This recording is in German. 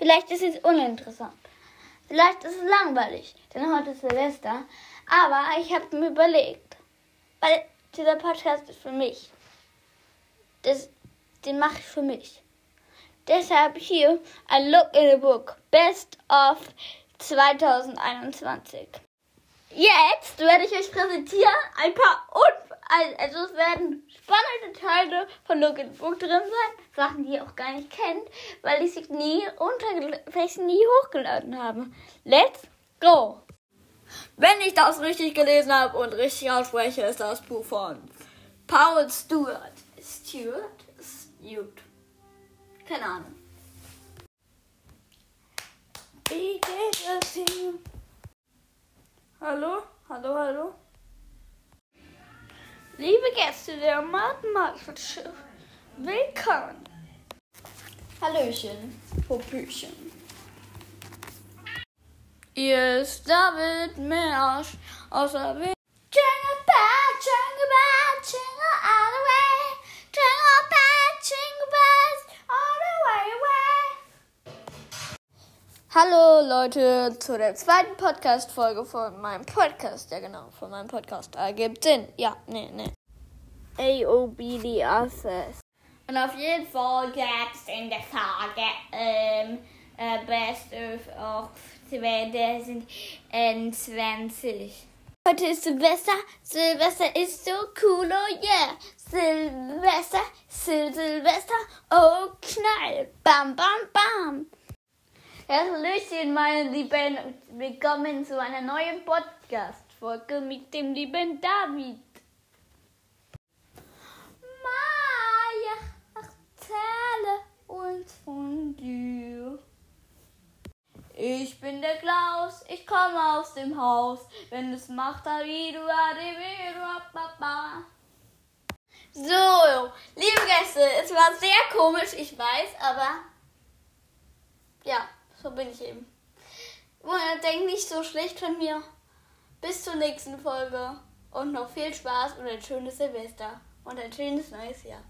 Vielleicht ist es uninteressant. Vielleicht ist es langweilig, denn heute ist Silvester. Aber ich habe mir überlegt, weil dieser Podcast ist für mich. Das, den mache ich für mich. Deshalb hier ein Look in the Book. Best of 2021. Jetzt werde ich euch präsentieren ein paar Un also es werden spannende Teile von the Book drin sein, Sachen, die ihr auch gar nicht kennt, weil ich sie nie sie nie hochgeladen habe. Let's go! Wenn ich das richtig gelesen habe und richtig ausspreche, ist das Buch von Paul Stewart. Stewart? Stewart. Keine Ahnung. Wie geht es Ihnen? Hallo? Hallo, hallo? Liebe Gäste der Mathematik, willkommen. Hallöchen, Popüchen. Ist David Mersch aus Welt. Jingle bell, jingle bell, Hallo Leute zu der zweiten Podcast-Folge von meinem Podcast. Ja genau, von meinem Podcast. Ergibt Sinn. Ja, nee, nee. A-O-B-D Office. Und auf jeden Fall gab es in der Frage ähm, äh, Best of 2020. Heute ist Silvester. Silvester ist so cool, oh yeah. Silvester, Sil Silvester, oh knall. Bam, bam, bam. Hallöchen, meine Lieben. Willkommen zu einer neuen Podcast-Folge mit dem lieben David. Maja, erzähle uns von dir. Ich bin der Klaus, ich komme aus dem Haus. Wenn es macht, So, liebe Gäste, es war sehr komisch, ich weiß, aber ja, so bin ich eben. Und denkt nicht so schlecht von mir. Bis zur nächsten Folge und noch viel Spaß und ein schönes Silvester und ein schönes neues Jahr.